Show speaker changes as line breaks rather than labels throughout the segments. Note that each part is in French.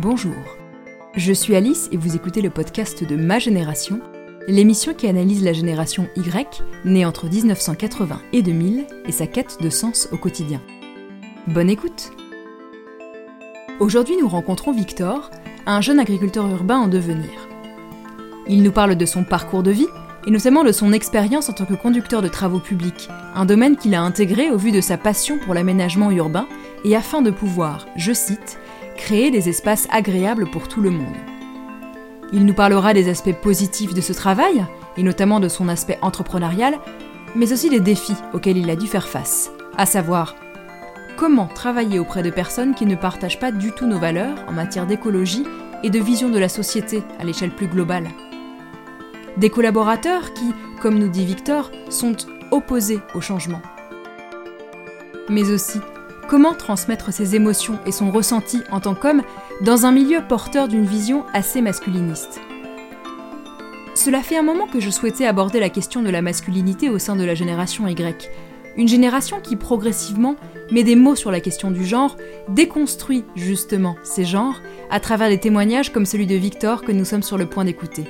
Bonjour, je suis Alice et vous écoutez le podcast de Ma Génération, l'émission qui analyse la génération Y, née entre 1980 et 2000, et sa quête de sens au quotidien. Bonne écoute Aujourd'hui nous rencontrons Victor, un jeune agriculteur urbain en devenir. Il nous parle de son parcours de vie, et notamment de son expérience en tant que conducteur de travaux publics, un domaine qu'il a intégré au vu de sa passion pour l'aménagement urbain et afin de pouvoir, je cite, créer des espaces agréables pour tout le monde. Il nous parlera des aspects positifs de ce travail, et notamment de son aspect entrepreneurial, mais aussi des défis auxquels il a dû faire face, à savoir comment travailler auprès de personnes qui ne partagent pas du tout nos valeurs en matière d'écologie et de vision de la société à l'échelle plus globale. Des collaborateurs qui, comme nous dit Victor, sont opposés au changement. Mais aussi, comment transmettre ses émotions et son ressenti en tant qu'homme dans un milieu porteur d'une vision assez masculiniste. Cela fait un moment que je souhaitais aborder la question de la masculinité au sein de la génération Y, une génération qui progressivement met des mots sur la question du genre, déconstruit justement ces genres à travers des témoignages comme celui de Victor que nous sommes sur le point d'écouter.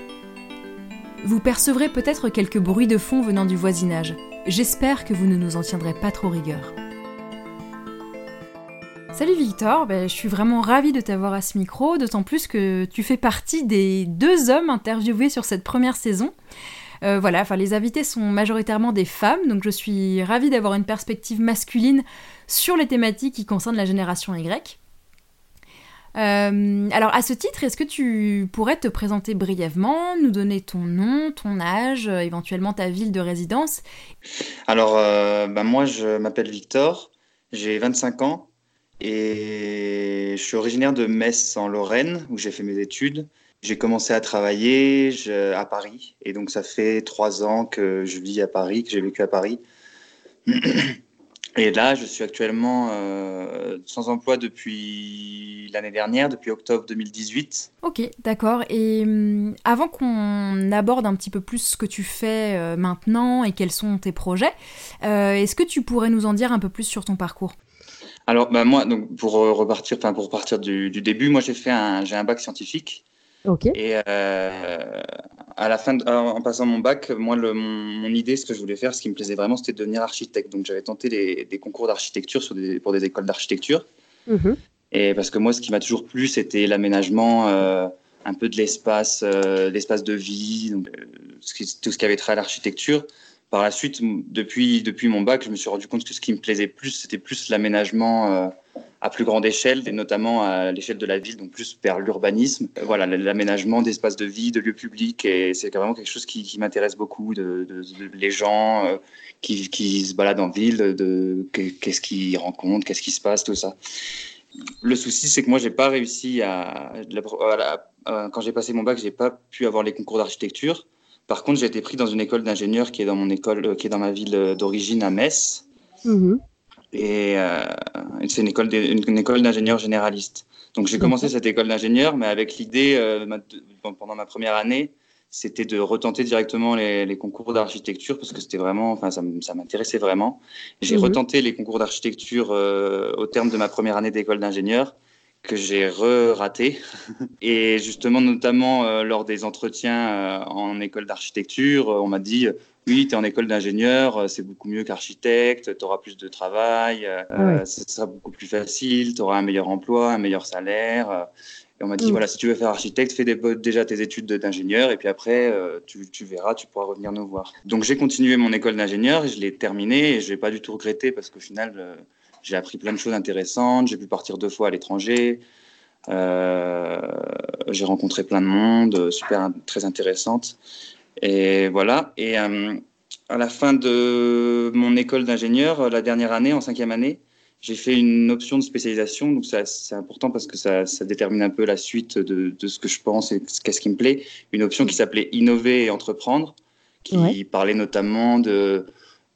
Vous percevrez peut-être quelques bruits de fond venant du voisinage. J'espère que vous ne nous en tiendrez pas trop rigueur. Salut Victor, ben, je suis vraiment ravie de t'avoir à ce micro, d'autant plus que tu fais partie des deux hommes interviewés sur cette première saison. Euh, voilà, enfin les invités sont majoritairement des femmes, donc je suis ravie d'avoir une perspective masculine sur les thématiques qui concernent la génération Y. Euh, alors à ce titre, est-ce que tu pourrais te présenter brièvement, nous donner ton nom, ton âge, euh, éventuellement ta ville de résidence?
Alors bah, moi je m'appelle Victor, j'ai 25 ans et je suis originaire de Metz en Lorraine où j'ai fait mes études. J'ai commencé à travailler à Paris et donc ça fait trois ans que je vis à Paris, que j'ai vécu à Paris. Et là, je suis actuellement euh, sans emploi depuis l'année dernière, depuis octobre 2018.
Ok, d'accord. Et hum, avant qu'on aborde un petit peu plus ce que tu fais euh, maintenant et quels sont tes projets, euh, est-ce que tu pourrais nous en dire un peu plus sur ton parcours?
Alors, bah, moi, donc, pour repartir, enfin pour partir du, du début, moi j'ai fait un, j'ai un bac scientifique. Et à la fin, en passant mon bac, moi, le, mon, idée, ce que je voulais faire, ce qui me plaisait vraiment, c'était de devenir architecte. Donc, j'avais tenté des, concours d'architecture pour des écoles d'architecture. Mhm. Et parce que moi, ce qui m'a toujours plu, c'était l'aménagement, euh, un peu de l'espace, euh, l'espace de vie, donc, euh, tout ce qui avait trait à l'architecture. Par la suite, depuis, depuis mon bac, je me suis rendu compte que ce qui me plaisait plus, c'était plus l'aménagement à plus grande échelle, et notamment à l'échelle de la ville, donc plus vers l'urbanisme. Euh, voilà, l'aménagement d'espaces de vie, de lieux publics, et c'est vraiment quelque chose qui, m'intéresse beaucoup, de, les gens euh, qui, qui, se baladent en ville, de, qu'est-ce qu'ils rencontrent, qu'est-ce qui se passe, tout ça. Le souci, c'est que moi, j'ai pas réussi à, quand j'ai passé mon bac, j'ai pas pu avoir les concours d'architecture. Par contre, j'ai été pris dans une école d'ingénieur qui est dans mon école, qui est dans ma ville d'origine à Metz. Mmh. Et euh, c'est une école, une, école d'ingénieur généraliste. Donc j'ai commencé cette école d'ingénieur, mais avec l'idée, euh, pendant ma première année, c'était de retenter directement les, les concours d'architecture parce que c'était vraiment, enfin, ça, ça m'intéressait vraiment. J'ai mhm. retenté les concours d'architecture euh, au terme de ma première année d'école d'ingénieur que j'ai re-raté. Et justement, notamment euh, lors des entretiens euh, en école d'architecture, on m'a dit oui, tu es en école d'ingénieur, euh, c'est beaucoup mieux qu'architecte, tu auras plus de travail, euh, ce sera beaucoup plus facile, tu auras un meilleur emploi, un meilleur salaire. Et on m'a dit, mm. voilà, si tu veux faire architecte, fais déjà tes études d'ingénieur et puis après, euh, tu, verras, tu pourras revenir nous voir. Donc j'ai continué mon école d'ingénieur, je l'ai terminée et je l'ai pas du tout regretté parce qu'au final, j'ai appris plein de choses intéressantes, j'ai pu partir deux fois à l'étranger, j'ai rencontré plein de monde, super, très intéressante. Et voilà. Et euh, à la fin de mon école d'ingénieur, euh, la dernière année, en cinquième année, j'ai fait une option de spécialisation. Donc, c'est important parce que ça, ça, détermine un peu la suite de, de ce que je pense et qu'est-ce qui me plaît. Une option qui s'appelait Innover et entreprendre, qui parlait notamment de euh,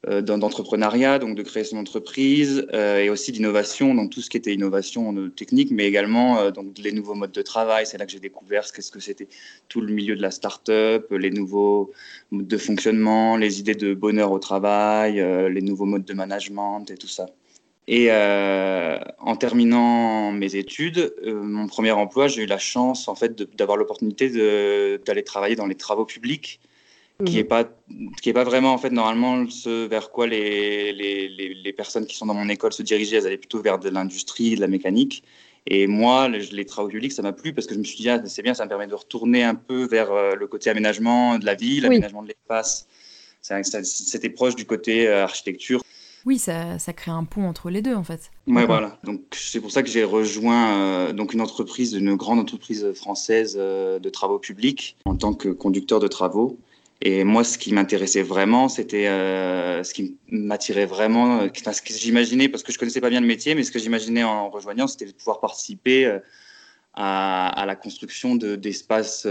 d'entrepreneuriat, donc de créer son entreprise, euh, et aussi d'innovation, donc tout ce qui était innovation euh, technique, mais également donc les nouveaux modes de travail. C'est là que j'ai découvert ce qu'est-ce que c'était tout le milieu de la start-up, les nouveaux modes de fonctionnement, les idées de bonheur au travail, les nouveaux modes de management et tout ça. Et en terminant mes études, mon premier emploi, j'ai eu la chance en fait d'avoir l'opportunité d'aller travailler dans les travaux publics qui est mhm. pas qui est pas vraiment en fait normalement ce vers quoi les, les, les, personnes qui sont dans mon école se dirigeaient elles allaient plutôt vers de l'industrie de la mécanique et moi les, travaux publics ça m'a plu parce que je me suis dit ah, c'est bien ça me permet de retourner un peu vers euh, le côté aménagement de la ville aménagement de l'espace c'était proche du côté euh, architecture
oui, ça, ça, crée un pont entre les deux en fait.
Ouais, voilà. Donc c'est pour ça que j'ai rejoint euh, donc une entreprise, une grande entreprise française de travaux publics en tant que conducteur de travaux. Et moi, ce qui m'intéressait vraiment, c'était euh, ce qui m'attirait vraiment, euh, ce que j'imaginais, parce que je connaissais pas bien le métier, mais ce que j'imaginais en rejoignant, c'était de pouvoir participer euh, à, la construction d'espaces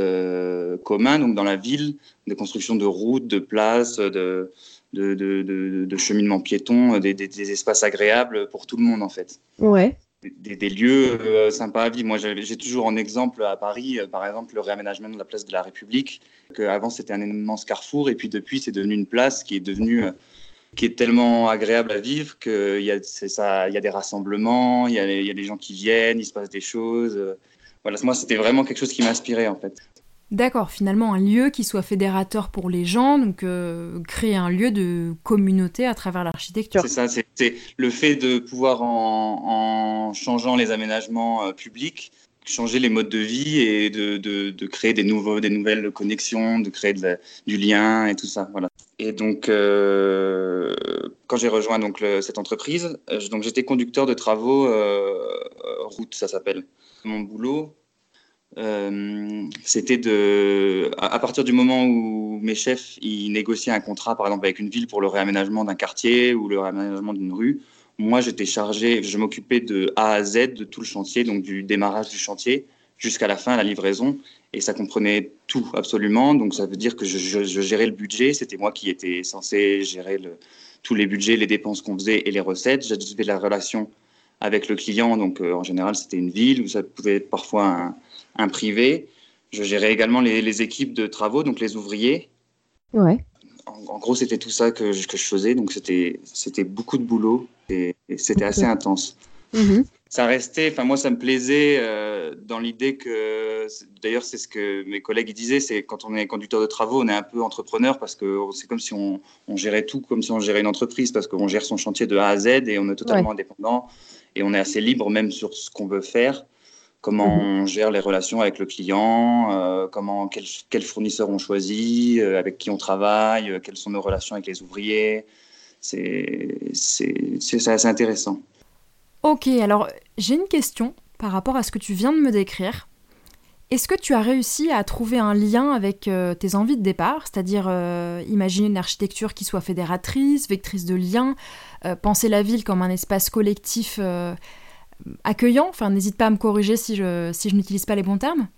communs, donc dans la ville, de construction de routes, de places, de, de, de, de cheminement piéton, des, des, espaces agréables pour tout le monde en fait.
Ouais
des, lieux euh, sympas à vivre. Moi, j'ai toujours en exemple à Paris, euh, par exemple, le réaménagement de la place de la République, que avant c'était un immense carrefour, et puis depuis c'est devenu une place qui est devenue euh, qui est tellement agréable à vivre qu'il y, a, ça, y a des rassemblements, il y a, y a des gens qui viennent, il se passe des choses. Voilà, moi, c'était vraiment quelque chose qui m'inspirait en fait.
D'accord, finalement un lieu qui soit fédérateur pour les gens, donc euh, créer un lieu de communauté à travers l'architecture.
C'est ça, c'est le fait de pouvoir en, changeant les aménagements euh, publics, changer les modes de vie et de, créer des, nouvelles connexions, de créer du lien et tout ça. Voilà. Et donc, euh, quand j'ai rejoint donc, cette entreprise, donc j'étais conducteur de travaux route, ça s'appelle. Mon boulot, euh, c'était de, à, partir du moment où mes chefs ils négociaient un contrat, par exemple avec une ville pour le réaménagement d'un quartier ou le réaménagement d'une rue, moi j'étais chargé, je m'occupais de A à Z de tout le chantier, donc du démarrage du chantier jusqu'à la fin, la livraison, et ça comprenait tout absolument. Donc ça veut dire que je, gérais le budget, c'était moi qui étais censé gérer le, tous les budgets, les dépenses qu'on faisait et les recettes. J'avais la relation avec le client, donc euh, en général c'était une ville où ça pouvait être parfois un un privé. Je gérais également les, équipes de travaux, donc les ouvriers.
Ouais.
En, gros, c'était tout ça que, je, que je faisais. Donc, c'était beaucoup de boulot et, c'était assez intense. Mm-hmm. Ça restait, enfin, moi, ça me plaisait euh, dans l'idée que, d'ailleurs, c'est ce que mes collègues disaient, c'est quand on est conducteur de travaux, on est un peu entrepreneur parce que c'est comme si on, gérait tout comme si on gérait une entreprise parce qu'on gère son chantier de A à Z et on est totalement indépendant et on est assez libre même sur ce qu'on veut faire comment mhm. on gère les relations avec le client, euh, comment, quels, fournisseurs on choisit, euh, avec qui on travaille, euh, quelles sont nos relations avec les ouvriers. C'est assez intéressant.
Ok, alors j'ai une question par rapport à ce que tu viens de me décrire. Est-ce que tu as réussi à trouver un lien avec tes envies de départ, c'est-à-dire imaginer une architecture qui soit fédératrice, vectrice de liens, penser la ville comme un espace collectif accueillant Enfin, n'hésite pas à me corriger si je, si je n'utilise pas les bons termes.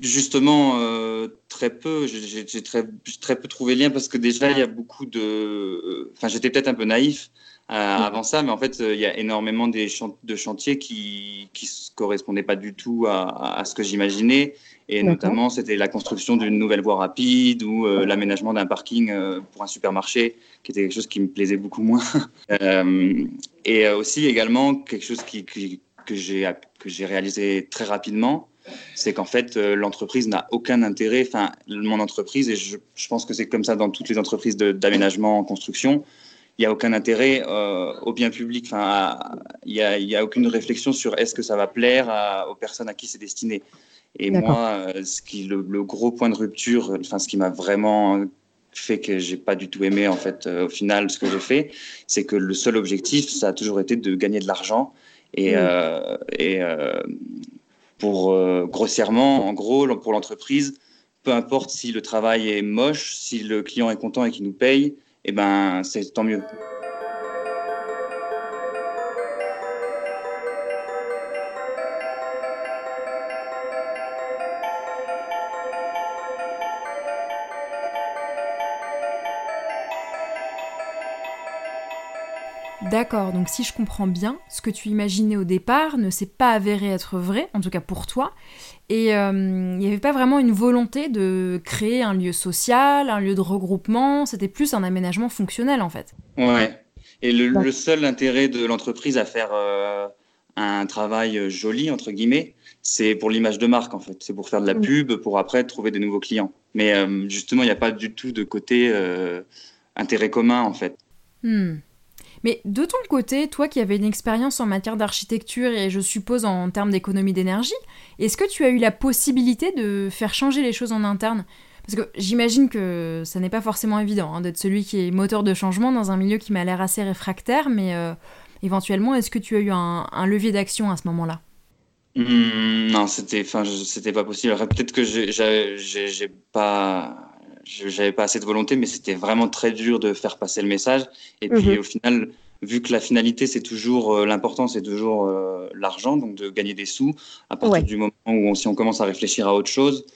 Justement, euh, très peu. J'ai très, très peu trouvé lien parce que déjà, il y a beaucoup de. Enfin, j'étais peut-être un peu naïf euh, avant ça, mais en fait, il y a énormément des de chantiers qui ne correspondaient pas du tout à, à ce que j'imaginais. Et notamment, c'était la construction d'une nouvelle voie rapide ou euh, l'aménagement d'un parking euh, pour un supermarché, qui était quelque chose qui me plaisait beaucoup moins. euh, et aussi également quelque chose qui, que j'ai réalisé très rapidement, c'est qu'en fait, l'entreprise n'a aucun intérêt, enfin, mon entreprise, et je, je pense que c'est comme ça dans toutes les entreprises d'aménagement en construction, il n'y a aucun intérêt au bien public. Enfin, il n'y a, a, aucune réflexion sur est-ce que ça va plaire aux personnes à qui c'est destiné. Et moi, euh, ce qui, le, gros point de rupture, enfin, ce qui m'a vraiment fait que j'ai pas du tout aimé en fait euh, au final ce que j'ai fait, c'est que le seul objectif, ça a toujours été de gagner de l'argent. Et, euh, et pour grossièrement, en gros, pour l'entreprise, peu importe si le travail est moche, si le client est content et qu'il nous paye, et eh ben c'est tant mieux.
D'accord, donc si je comprends bien, ce que tu imaginais au départ ne s'est pas avéré être vrai, en tout cas pour toi, et euh, il n'y avait pas vraiment une volonté de créer un lieu social, un lieu de regroupement, c'était plus un aménagement fonctionnel en fait.
Ouais, Et le, seul intérêt de l'entreprise à faire un travail joli, entre guillemets, c'est pour l'image de marque, en fait. C'est pour faire de la pub, pour après trouver des nouveaux clients. Mais justement, il n'y a pas du tout de côté intérêt commun, en fait.
Hmm. Mais de ton côté, toi qui avais une expérience en matière d'architecture et je suppose en termes d'économie d'énergie, est-ce que tu as eu la possibilité de faire changer les choses en interne? Parce que j'imagine que ça n'est pas forcément évident hein, d'être celui qui est moteur de changement dans un milieu qui m'a l'air assez réfractaire, mais euh, éventuellement, est-ce que tu as eu un, levier d'action à ce moment-là?
Hmm, Non, c'était, enfin, c'était pas possible. Peut-être que j'ai pas j'avais pas assez de volonté, mais c'était vraiment très dur de faire passer le message. Et puis mhm. au final, vu que la finalité, c'est toujours euh, l'important, c'est toujours euh, l'argent, donc de gagner des sous. À partir du moment où si on commence à réfléchir à autre chose,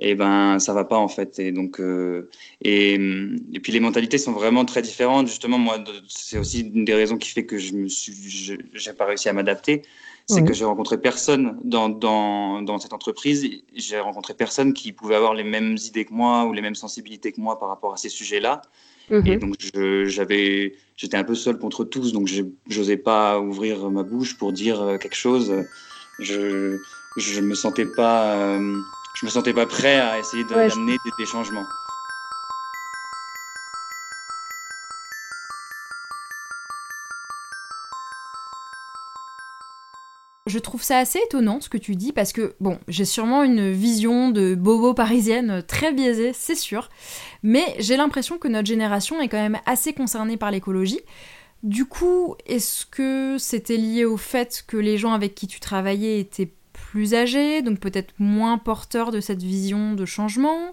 et eh ben ça va pas en fait. Et donc euh, et, et puis les mentalités sont vraiment très différentes. Justement, moi, c'est aussi une des raisons qui fait que je me suis, j'ai pas réussi à m'adapter c'est que j'ai rencontré personne dans, dans, dans cette entreprise. J'ai rencontré personne qui pouvait avoir les mêmes idées que moi ou les mêmes sensibilités que moi par rapport à ces sujets-là. Mhm. Et donc, j'avais, j'étais un peu seul contre tous, donc je n'osais pas ouvrir ma bouche pour dire euh, quelque chose. Je je me sentais pas, euh, je me sentais pas prêt à essayer d'amener des changements.
Je trouve ça assez étonnant ce que tu dis parce que, bon, j'ai sûrement une vision de bobo parisienne très biaisée, c'est sûr, mais j'ai l'impression que notre génération est quand même assez concernée par l'écologie. Du coup, est-ce que c'était lié au fait que les gens avec qui tu travaillais étaient plus âgés, donc peut-être moins porteurs de cette vision de changement?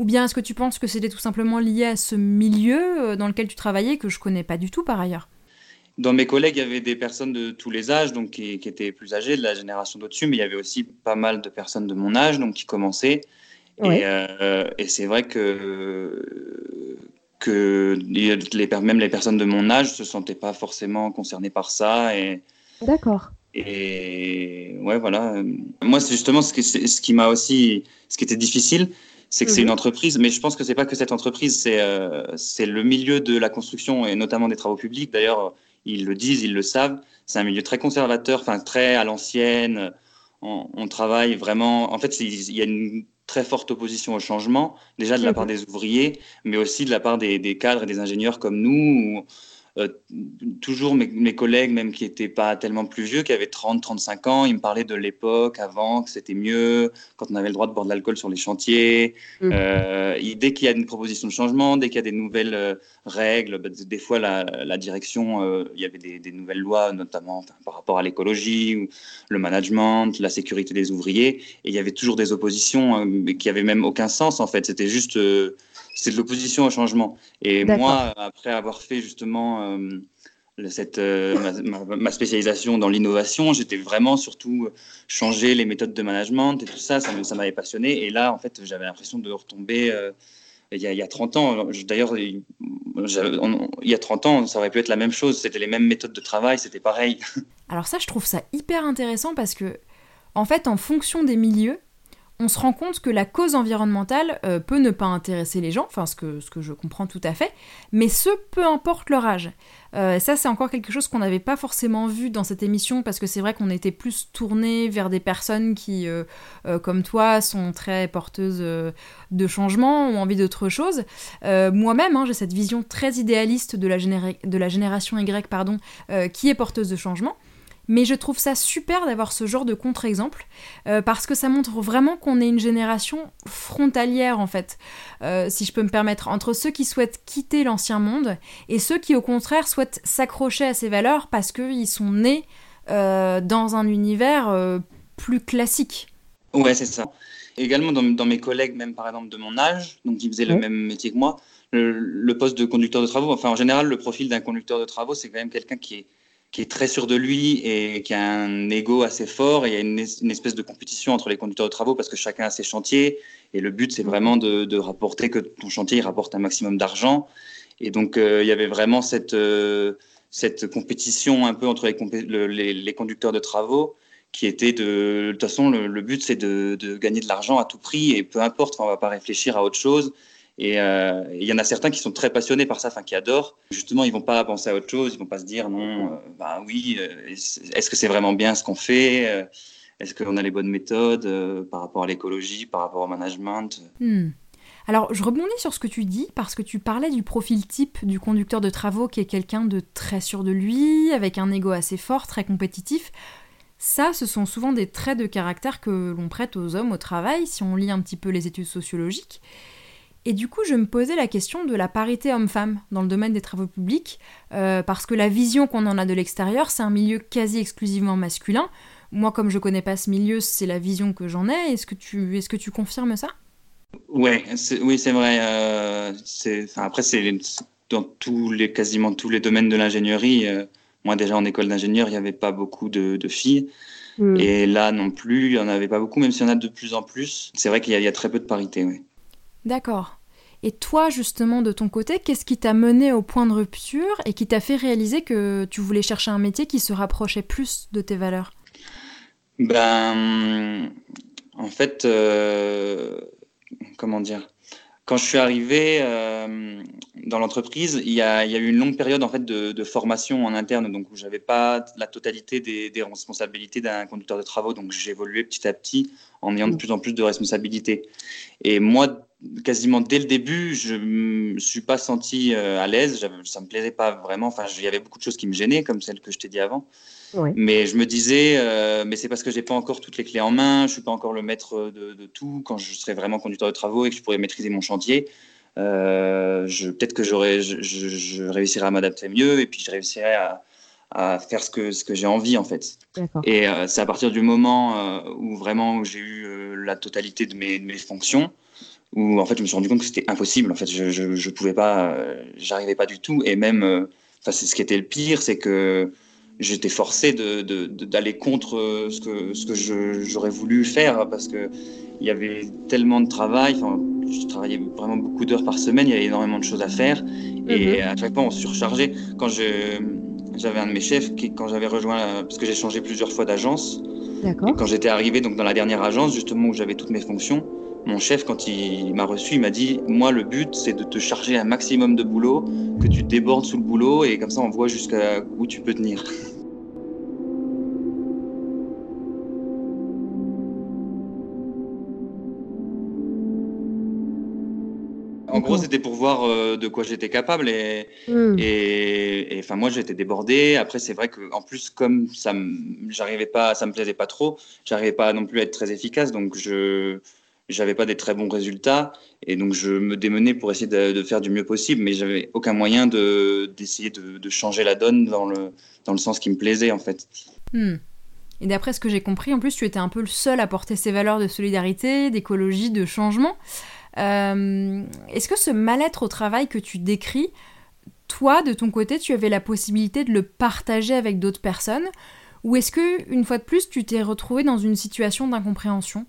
Ou bien est-ce que tu penses que c'était tout simplement lié à ce milieu euh, dans lequel tu travaillais que je connais pas du tout par ailleurs?
Dans mes collègues, il y avait des personnes de tous les âges, donc qui, étaient plus âgées, de la génération d'au-dessus, mais il y avait aussi pas mal de personnes de mon âge, donc qui commençaient. Euh, et, c'est vrai que, que les, même les personnes de mon âge se sentaient pas forcément concernées par ça.
D'accord.
Et ouais, voilà. Moi, c'est justement ce, ce qui m'a aussi, ce qui était difficile, c'est que c'est une mhm. entreprise, mais je pense que c'est pas que cette entreprise, c'est euh, c'est le milieu de la construction et notamment des travaux publics. D'ailleurs, ils le disent, ils le savent. C'est un milieu très conservateur, enfin très à l'ancienne. On, travaille vraiment. En fait, il y a une très forte opposition au changement, déjà de la part des ouvriers, mais aussi de la part des, des cadres et des ingénieurs comme nous. Toujours mes, collègues, même qui n'étaient pas tellement plus vieux, qui avaient 30, 35 ans, ils me parlaient de l'époque avant, que c'était mieux, quand on avait le droit de boire de l'alcool sur les chantiers. Mmh. Euh, dès qu'il y a une proposition de changement, dès qu'il y a des nouvelles euh, règles, bah, des fois la, direction, il y avait des, nouvelles lois, notamment par rapport à l'écologie, ou le management, la sécurité des ouvriers, et il y avait toujours des oppositions qui n'avaient même aucun sens en fait. C'était juste c'est de l'opposition au changement. Et moi, après avoir fait justement euh, cette, euh, ma, spécialisation dans l'innovation, j'étais vraiment surtout changer les méthodes de management et tout ça, ça, m'avait passionné. Et là, en fait, j'avais l'impression de retomber. Euh, il, y a, il y, a, 30 ans, d'ailleurs, il y a 30 ans, ça aurait pu être la même chose, c'était les mêmes méthodes de travail, c'était pareil.
Alors ça, je trouve ça hyper intéressant parce que, en fait, en fonction des milieux, on se rend compte que la cause environnementale euh, peut ne pas intéresser les gens, enfin ce que, je comprends tout à fait, mais ce peu importe leur âge. Euh, ça c'est encore quelque chose qu'on n'avait pas forcément vu dans cette émission parce que c'est vrai qu'on était plus tourné vers des personnes qui, euh, comme toi, sont très porteuses de changement, ont envie d'autre chose. Moi-même, hein, j'ai cette vision très idéaliste de la, de la génération Y, pardon, qui est porteuse de changement. Mais je trouve ça super d'avoir ce genre de contre-exemple euh, parce que ça montre vraiment qu'on est une génération frontalière en fait, euh, si je peux me permettre, entre ceux qui souhaitent quitter l'ancien monde et ceux qui au contraire souhaitent s'accrocher à ces valeurs parce qu'ils sont nés euh, dans un univers plus classique.
Ouais, c'est ça. Également dans, mes collègues, même par exemple de mon âge, donc qui faisaient le même métier que moi, le poste de conducteur de travaux, enfin en général, le profil d'un conducteur de travaux, c'est quand même quelqu'un qui est qui est très sûr de lui et qui a un ego assez fort. Il y a une, espèce de compétition entre les conducteurs de travaux parce que chacun a ses chantiers. Et le but, c'est vraiment de, rapporter que ton chantier rapporte un maximum d'argent. Et donc, euh, il y avait vraiment cette, euh, cette compétition un peu entre les, les, conducteurs de travaux qui était de, de toute façon, le, but, c'est de, de, gagner de l'argent à tout prix et peu importe, on ne va pas réfléchir à autre chose. Et il y en a certains qui sont très passionnés par ça, enfin qui adorent. Justement, ils vont pas penser à autre chose, ils vont pas se dire non, bah oui, est-ce que c'est vraiment bien ce qu'on fait Est-ce qu'on a les bonnes méthodes par rapport à l'écologie, par rapport au management?
Hmm. Alors, je rebondis sur ce que tu dis parce que tu parlais du profil type du conducteur de travaux qui est quelqu'un de très sûr de lui, avec un ego assez fort, très compétitif. Ça, ce sont souvent des traits de caractère que l'on prête aux hommes au travail si on lit un petit peu les études sociologiques. Et du coup, je me posais la question de la parité homme-femme dans le domaine des travaux publics, euh, parce que la vision qu'on en a de l'extérieur, c'est un milieu quasi exclusivement masculin. Moi, comme je connais pas ce milieu, c'est la vision que j'en ai. Est-ce que tu, est-ce que tu confirmes ça?
Ouais, oui, c'est vrai. Euh, après, c'est dans tous les, quasiment tous les domaines de l'ingénierie. Euh, moi, déjà en école d'ingénieur, il n'y avait pas beaucoup de, filles. Hmm. Et là non plus, il n'y en avait pas beaucoup, même s'il y en a de plus en plus. C'est vrai qu'il y, a très peu de parité. Oui.
D'accord. Et toi, justement, de ton côté, qu'est-ce qui t'a mené au point de rupture et qui t'a fait réaliser que tu voulais chercher un métier qui se rapprochait plus de tes valeurs?
Ben, en fait, euh, comment dire? Quand je suis arrivé euh, dans l'entreprise, il, y a, eu une longue période en fait de, formation en interne, donc où j'avais pas la totalité des, responsabilités d'un conducteur de travaux, donc évolué petit à petit en ayant de plus en plus de responsabilités. Et moi, quasiment dès le début, je me suis pas senti euh, à l'aise, ça me plaisait pas vraiment. Enfin, il y avait beaucoup de choses qui me gênaient, comme celle que je t'ai dit avant. Mais je me disais, euh, mais c'est parce que j'ai pas encore toutes les clés en main, je suis pas encore le maître de, tout. Quand je serai vraiment conducteur de travaux et que je pourrais maîtriser mon chantier, euh, peut-être que j'aurais, je, réussirais à m'adapter mieux et puis je réussirais à, faire ce que, ce que j'ai envie en fait. Et euh, c'est à partir du moment où vraiment j'ai eu la totalité de mes, de mes, fonctions où en fait je me suis rendu compte que c'était impossible. En fait, je, je, pouvais pas, j'arrivais pas du tout. Et même, enfin, c'est ce qui était le pire, c'est que j'étais forcé d'aller de, de, contre ce que, ce que j'aurais voulu faire parce que il y avait tellement de travail. Je travaillais vraiment beaucoup d'heures par semaine, il y avait énormément de choses à faire. Et mhm. à chaque fois, on surchargeait. Quand j'avais un de mes chefs, qui, quand j'avais rejoint, parce que j'ai changé plusieurs fois d'agence, et quand j'étais arrivé donc, dans la dernière agence, justement où j'avais toutes mes fonctions, mon chef, quand il m'a reçu, il m'a dit Moi, le but, c'est de te charger un maximum de boulot, que tu débordes sous le boulot, et comme ça, on voit jusqu'à où tu peux tenir. En gros, c'était pour voir euh, de quoi j'étais capable et, hmm. et, enfin moi j'étais débordé. Après, c'est vrai que en plus comme ça, j'arrivais pas, ça me plaisait pas trop, j'arrivais pas non plus à être très efficace, donc je j'avais pas des très bons résultats et donc je me démenais pour essayer de, faire du mieux possible, mais j'avais aucun moyen de d'essayer de, changer la donne dans le dans le sens qui me plaisait en fait.
Hmm. Et d'après ce que j'ai compris, en plus, tu étais un peu le seul à porter ces valeurs de solidarité, d'écologie, de changement. Euh, est-ce que ce mal-être au travail que tu décris, toi, de ton côté, tu avais la possibilité de le partager avec d'autres personnes? Ou est-ce que, une fois de plus, tu t'es retrouvé dans une situation d'incompréhension?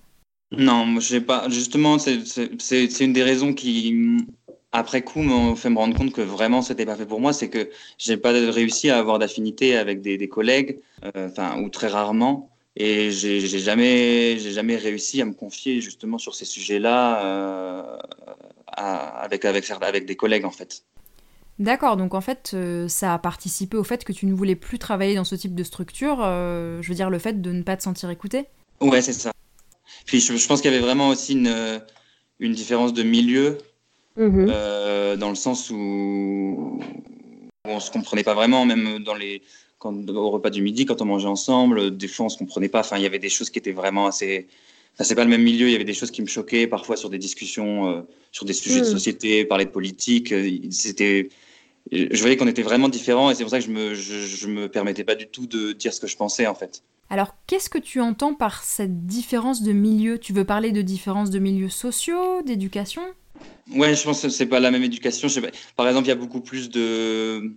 Non, je sais pas. Justement, c'est une des raisons qui, après coup, m'ont fait me rendre compte que vraiment, c'était pas fait pour moi. C'est que j'ai pas réussi à avoir d'affinité avec des, collègues, euh, enfin, ou très rarement. Et j'ai jamais, j'ai jamais réussi à me confier justement sur ces sujets-là euh, avec, avec, avec des collègues en fait.
D'accord, donc en fait, euh, ça a participé au fait que tu ne voulais plus travailler dans ce type de structure, euh, je veux dire le fait de ne pas te sentir écouté
Ouais, c'est ça. Puis je, pense qu'il y avait vraiment aussi une, une différence de milieu, mmh dans le sens où, où on se comprenait pas vraiment, même dans les, au repas du midi, quand on mangeait ensemble, des fois on se comprenait pas. Enfin, il y avait des choses qui étaient vraiment assez. Enfin, c'est pas le même milieu. Il y avait des choses qui me choquaient parfois sur des discussions, euh, sur des sujets de hmm. société, parler de politique. Euh, c'était. Je voyais qu'on était vraiment différents et c'est pour ça que je me, je, me permettais pas du tout de dire ce que je pensais en fait.
Alors, qu'est-ce que tu entends par cette différence de milieu? Tu veux parler de différence de milieux sociaux, d'éducation?
Ouais, je pense que c'est pas la même éducation. Par exemple, il y a beaucoup plus de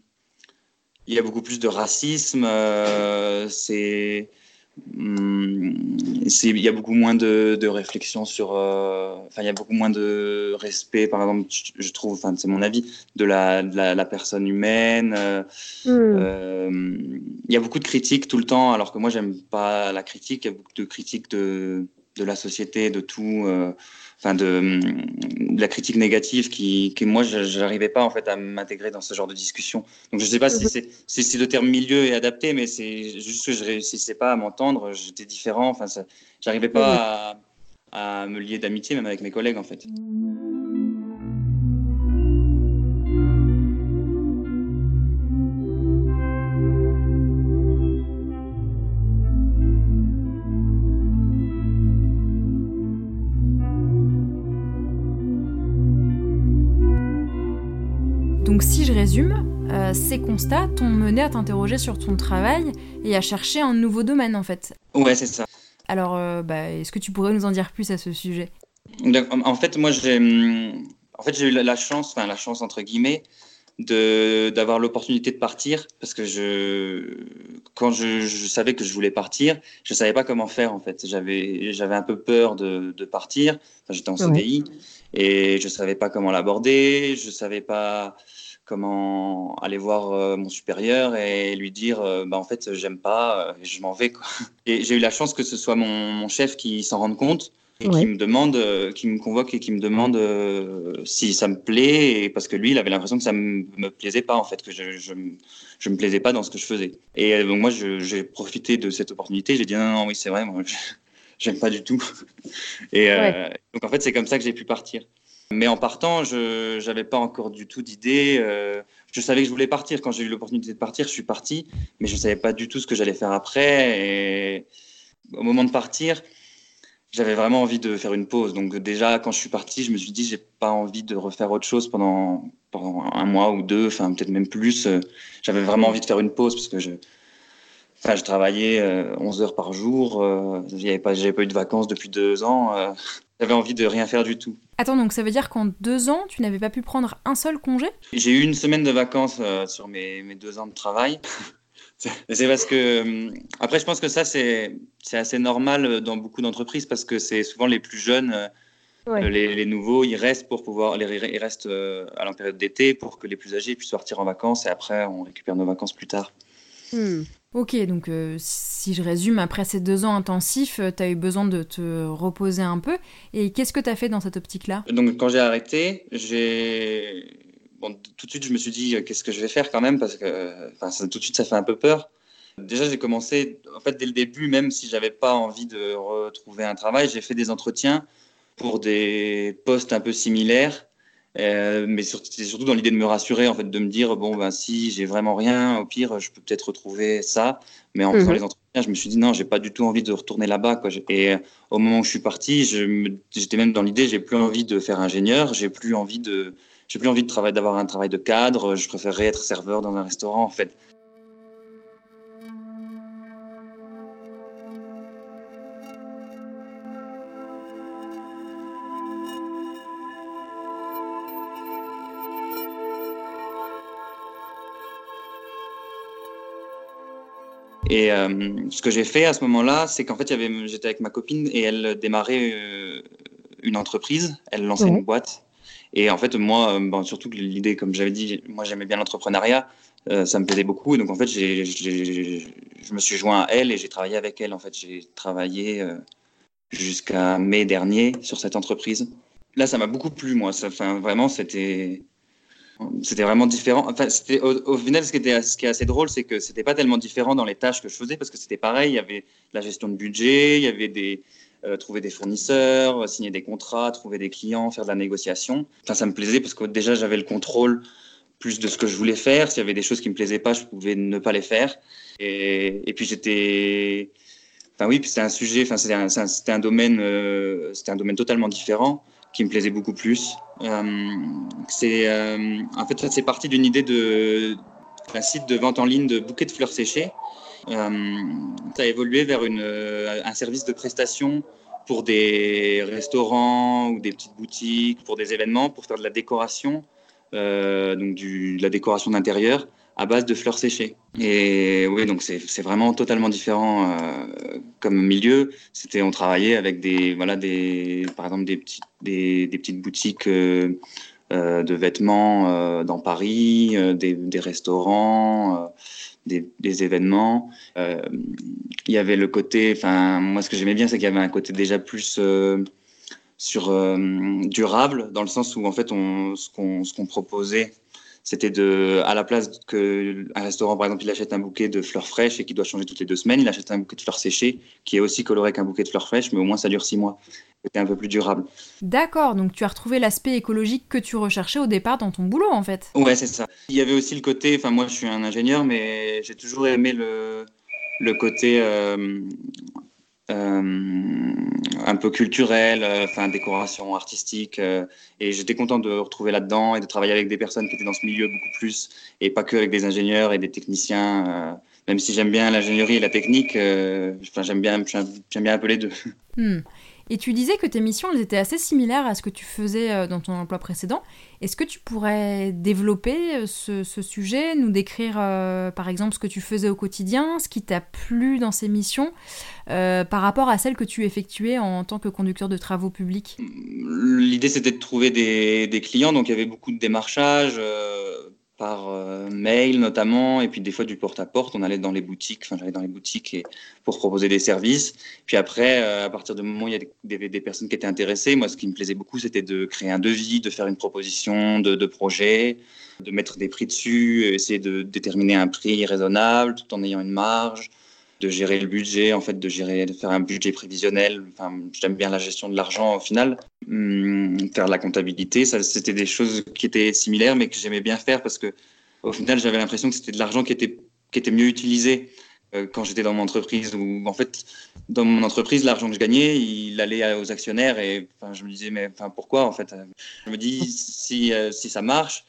racisme. Euh, c'est il y a beaucoup moins de, de réflexion sur. Euh, enfin, il y a beaucoup moins de respect, par exemple, je, trouve, enfin, c'est mon avis, de la, la, personne humaine. Euh, hmm. il y a beaucoup de critiques tout le temps, alors que moi, j'aime pas la critique. Il y a beaucoup de critiques de, de la société, de tout. Enfin, de, de la critique négative qui, qui moi, je n'arrivais pas en fait à m'intégrer dans ce genre de discussion. Donc, je ne sais pas si mhm. c'est si le terme milieu est adapté, mais c'est juste que je réussissais pas à m'entendre. J'étais différent. Enfin, j'arrivais pas à, à me lier d'amitié, même avec mes collègues, en fait.
Ces constats t'ont mené à t'interroger sur ton travail et à chercher un nouveau domaine en fait.
Ouais, c'est ça.
Alors, euh, bah, est-ce que tu pourrais nous en dire plus à ce sujet?
En fait, moi, j'ai en fait, eu la chance, enfin la chance entre guillemets, d'avoir l'opportunité de partir parce que je quand je, savais que je voulais partir je savais pas comment faire en fait. J'avais j'avais un peu peur de, de partir. J'étais en CDI et je savais pas comment l'aborder. Je savais pas comment aller voir euh, mon supérieur et lui dire euh, bah en fait j'aime pas euh, je m'en vais quoi. Et j'ai eu la chance que ce soit mon, mon chef qui s'en rende compte et qui me demande, qui me convoque et qui me demande si ça me plaît et parce que lui il avait l'impression que ça me, me plaisait pas en fait que je, je, je me plaisais pas dans ce que je faisais. Et donc moi j'ai profité de cette opportunité, j'ai dit non non oui c'est vrai moi j'aime pas du tout. Et donc en fait c'est comme ça que j'ai pu partir. Mais en partant, je n'avais pas encore du tout d'idée. Euh, je savais que je voulais partir. Quand j'ai eu l'opportunité de partir, je suis parti, mais je ne savais pas du tout ce que j'allais faire après. Et au moment de partir, j'avais vraiment envie de faire une pause. Donc déjà, quand je suis parti, je me suis dit, j'ai pas envie de refaire autre chose pendant, pendant un mois ou deux, enfin peut-être même plus. J'avais vraiment envie de faire une pause parce que je, enfin, je travaillais 11 euh, heures par jour. Euh, je n'avais pas, pas eu de vacances depuis deux ans. J'avais envie de rien faire du tout.
Attends, donc ça veut dire qu'en deux ans, tu n'avais pas pu prendre un seul congé?
J'ai eu une semaine de vacances euh, sur mes, mes, deux ans de travail. c'est parce que. Euh, après, je pense que ça, c'est assez normal dans beaucoup d'entreprises parce que c'est souvent les plus jeunes. Euh, les, les, nouveaux, ils restent pour pouvoir, ils restent à la période d'été pour que les plus âgés puissent sortir en vacances et après on récupère nos vacances plus tard.
Hmm. Ok, donc euh, si je résume, après ces deux ans intensifs, euh, tu as eu besoin de te reposer un peu. Et qu'est-ce que tu as fait dans cette optique-là?
Donc quand j'ai arrêté, tout de suite, je me suis dit, euh, qu'est-ce que je vais faire quand même? Parce que tout de suite, ça fait un peu peur. Déjà, j'ai commencé, en fait, dès le début, même si j'avais pas envie de retrouver un travail, j'ai fait des entretiens pour des postes un peu similaires euh, mais c'est surtout dans l'idée de me rassurer, en fait, de me dire bon, ben, si j'ai vraiment rien, au pire, je peux peut-être retrouver ça. Mais en faisant mhm. les entretiens, je me suis dit non, j'ai pas du tout envie de retourner là-bas. Quoi. Et euh, au moment où je suis parti, j'étais même dans l'idée, j'ai plus envie de faire ingénieur, j'ai plus envie de, j'ai plus envie de travailler, d'avoir un travail de cadre. Je préférerais être serveur dans un restaurant, en fait. Et euh, ce que j'ai fait à ce moment-là, c'est qu'en fait, j'étais avec ma copine et elle démarrait euh, une entreprise, elle lançait une boîte. Et en fait, moi, bon, surtout que l'idée, comme j'avais dit, moi j'aimais bien l'entrepreneuriat, euh, ça me plaisait beaucoup. Et donc en fait, je me suis joint à elle et j'ai travaillé avec elle. En fait, j'ai travaillé jusqu'à mai dernier sur cette entreprise. Là, ça m'a beaucoup plu, moi. Ça, vraiment, c'était c'était vraiment différent. Enfin, c'était au, final, ce qui, était, ce qui est assez drôle, c'est que c'était pas tellement différent dans les tâches que je faisais parce que c'était pareil. Il y avait la gestion de budget, il y avait des euh, trouver des fournisseurs, signer des contrats, trouver des clients, faire de la négociation. Enfin, ça me plaisait parce que déjà j'avais le contrôle plus de ce que je voulais faire. S'il y avait des choses qui me plaisaient pas, je pouvais ne pas les faire. Et, puis j'étais, enfin oui, c'était un sujet, enfin c'était un, un domaine, euh, c'était un domaine totalement différent qui me plaisait beaucoup plus. Euh, c'est, euh, en fait, ça c'est parti d'une idée de d'un site de vente en ligne de bouquets de fleurs séchées. Euh, ça a évolué vers un service de prestation pour des restaurants ou des petites boutiques, pour des événements, pour faire de la décoration, donc de la décoration d'intérieur à base de fleurs séchées. Et oui, donc c'est vraiment totalement différent euh, comme milieu. C'était, on travaillait avec des, voilà, des, par exemple des petites, des, des petites boutiques euh, euh de vêtements dans Paris, des, restaurants, des, des, événements. il y avait le côté, enfin moi ce que j'aimais bien, c'est qu'il y avait un côté déjà plus sur durable, dans le sens où en fait, on, ce qu'on proposait, c'était de, à la place que un restaurant, par exemple, il achète un bouquet de fleurs fraîches et qui doit changer toutes les deux semaines, il achète un bouquet de fleurs séchées qui est aussi coloré qu'un bouquet de fleurs fraîches, mais au moins ça dure six mois. C'était un peu plus durable.
D'accord, donc tu as retrouvé l'aspect écologique que tu recherchais au départ dans ton boulot, en fait.
Ouais, c'est ça. Il y avait aussi le côté, enfin moi je suis un ingénieur, mais j'ai toujours aimé le, le côté euh, un peu culturel, euh, enfin décoration artistique. Euh, et j'étais content de retrouver là-dedans et de travailler avec des personnes qui étaient dans ce milieu beaucoup plus et pas que avec des ingénieurs et des techniciens. même si j'aime bien l'ingénierie et la technique, enfin j'aime bien, j'aime bien un peu les deux.
Hmm. Et tu disais que tes missions étaient assez similaires à ce que tu faisais euh, dans ton emploi précédent. Est-ce que tu pourrais développer euh, ce, sujet, nous décrire euh, par exemple ce que tu faisais au quotidien, ce qui t'a plu dans ces missions par rapport à celles que tu effectuais en tant que conducteur de travaux publics?
L'idée c'était de trouver des, clients, donc il y avait beaucoup de démarchage par euh, mail notamment, et puis des fois du porte-à-porte. On allait dans les boutiques, enfin j'allais dans les boutiques et, pour proposer des services. Puis après, euh, à partir du moment où il y a des, personnes qui étaient intéressées, moi ce qui me plaisait beaucoup, c'était de créer un devis, de faire une proposition de, de projet, de mettre des prix dessus, essayer de déterminer un prix raisonnable tout en ayant une marge de gérer le budget, en fait, de gérer, de faire un budget prévisionnel. Enfin, j'aime bien la gestion de l'argent au final. Hum, faire la comptabilité, ça, c'était des choses qui étaient similaires, mais que j'aimais bien faire parce que, au final, j'avais l'impression que c'était de l'argent qui était, qui était mieux utilisé euh, quand j'étais dans mon entreprise. Où, en fait, dans mon entreprise, l'argent que je gagnais, il allait aux actionnaires et enfin, je me disais, mais enfin, pourquoi, en fait? Je me dis, si, euh, si ça marche,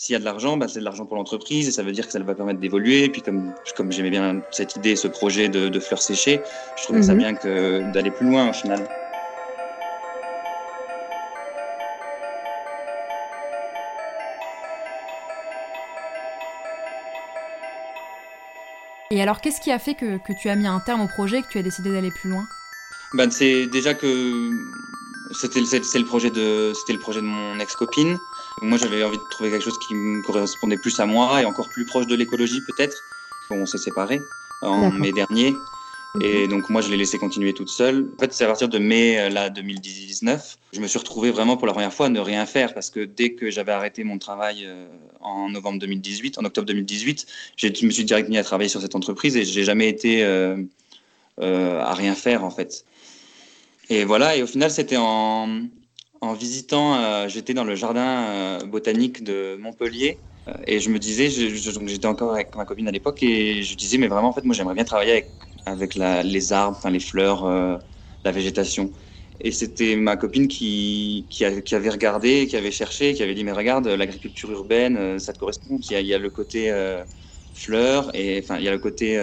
s'il y a de l'argent, bah, c'est de l'argent pour l'entreprise et ça veut dire que ça va permettre d'évoluer. Et puis comme, comme j'aimais bien cette idée, ce projet de, fleurs séchées, je trouvais ça mhm. bien que d'aller plus loin au final.
Et alors, qu'est-ce qui a fait que, que, tu as mis un terme au projet, que tu as décidé d'aller plus loin?
Ben, C'est déjà que c'était le projet de c'était le projet de mon ex-copine. Moi, j'avais envie de trouver quelque chose qui me correspondait plus à moi et encore plus proche de l'écologie peut-être. On s'est séparés en mai dernier. Et donc moi, je l'ai laissé continuer toute seule. En fait, c'est à partir de mai euh, là, 2019, je me suis retrouvé vraiment pour la première fois à ne rien faire parce que dès que j'avais arrêté mon travail euh, en novembre 2018, en octobre 2018, je me suis direct mis à travailler sur cette entreprise et j'ai jamais été euh, euh, à rien faire en fait. Et voilà, et au final, c'était en, en visitant, euh, j'étais dans le jardin euh, botanique de Montpellier. Euh, et je me disais, j'étais encore avec ma copine à l'époque, et je disais, mais vraiment, en fait, moi, j'aimerais bien travailler avec, les arbres, enfin, les fleurs, la végétation. Et c'était ma copine qui, avait regardé, qui avait cherché, qui avait dit, mais regarde, l'agriculture urbaine, ça te correspond. Il y a, il y a le côté fleurs, et enfin, il y a le côté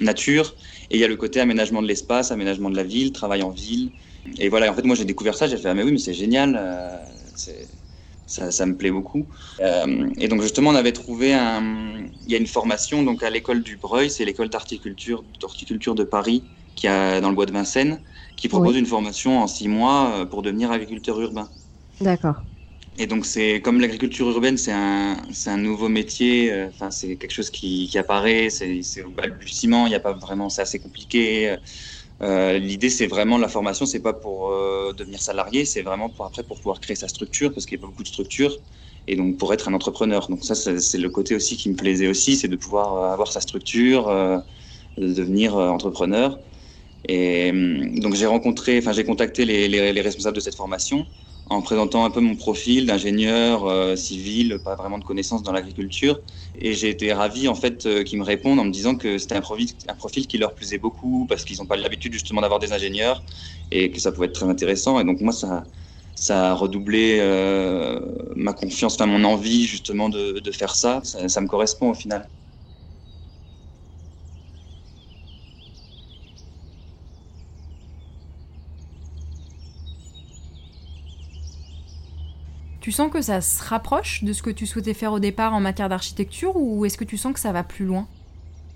nature, et il y a le côté aménagement de l'espace, aménagement de la ville, travail en ville. Et voilà, en fait, moi j'ai découvert ça, j'ai fait, ah mais oui, mais c'est génial, euh, ça, ça, me plaît beaucoup. Euh, et donc justement, on avait trouvé un, il y a une formation donc à l'école du Breuil, c'est l'école d'horticulture, de Paris, qui a dans le bois de Vincennes, qui propose une formation en six mois euh, pour devenir agriculteur urbain.
D'accord.
Et donc, c'est comme l'agriculture urbaine, c'est un, un, nouveau métier. Euh, c'est quelque chose qui, qui apparaît. C'est au balbutiement. Il n'y a pas vraiment. C'est assez compliqué. Euh, L'idée, c'est vraiment la formation. C'est pas pour euh, devenir salarié. C'est vraiment pour après pour pouvoir créer sa structure, parce qu'il y a pas beaucoup de structures. Et donc, pour être un entrepreneur. Donc ça, c'est le côté aussi qui me plaisait aussi, c'est de pouvoir euh, avoir sa structure, euh, de devenir entrepreneur. Et donc, j'ai rencontré, enfin, j'ai contacté les, les, les responsables de cette formation en présentant un peu mon profil d'ingénieur euh, civil, pas vraiment de connaissances dans l'agriculture. Et j'ai été ravi en fait euh, qu'ils me répondent en me disant que c'était un profil, qui leur plaisait beaucoup parce qu'ils n'ont pas l'habitude justement d'avoir des ingénieurs et que ça pouvait être très intéressant. Et donc moi ça, a redoublé euh, ma confiance, enfin mon envie justement de, faire ça. Ça me correspond au final.
Tu sens que ça se rapproche de ce que tu souhaitais faire au départ en matière d'architecture ou est-ce que tu sens que ça va plus loin?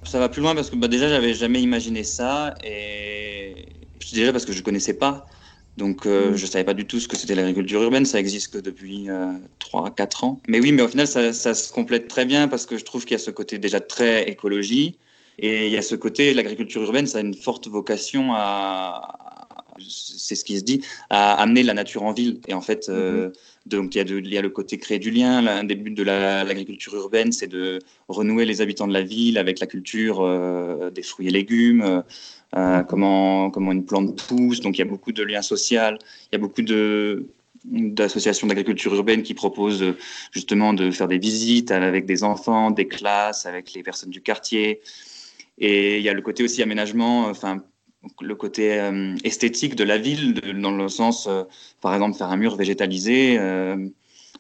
Ça va plus loin parce que bah, déjà j'avais jamais imaginé ça et déjà parce que je connaissais pas. Donc euh, mm. je savais pas du tout ce que c'était l'agriculture urbaine, ça existe que depuis euh, 3-4 ans. Mais oui, mais au final ça, ça, se complète très bien parce que je trouve qu'il y a ce côté déjà très écologie et il y a ce côté l'agriculture urbaine, ça a une forte vocation à, c'est ce qui se dit, à amener la nature en ville. Et en fait, mm-hmm. donc il y, a il y, a le côté créer du lien. L'un des buts de l'agriculture urbaine, c'est de renouer les habitants de la ville avec la culture des fruits et légumes. Mm-hmm. comment, comment une plante pousse. Donc il y a beaucoup de liens sociaux, il y a beaucoup de, d'associations d'agriculture urbaine qui proposent euh, justement de faire des visites avec des enfants, des classes, avec les personnes du quartier. Et il y a le côté aussi aménagement, enfin le côté euh, esthétique de la ville, dans le sens, euh, par exemple, faire un mur végétalisé,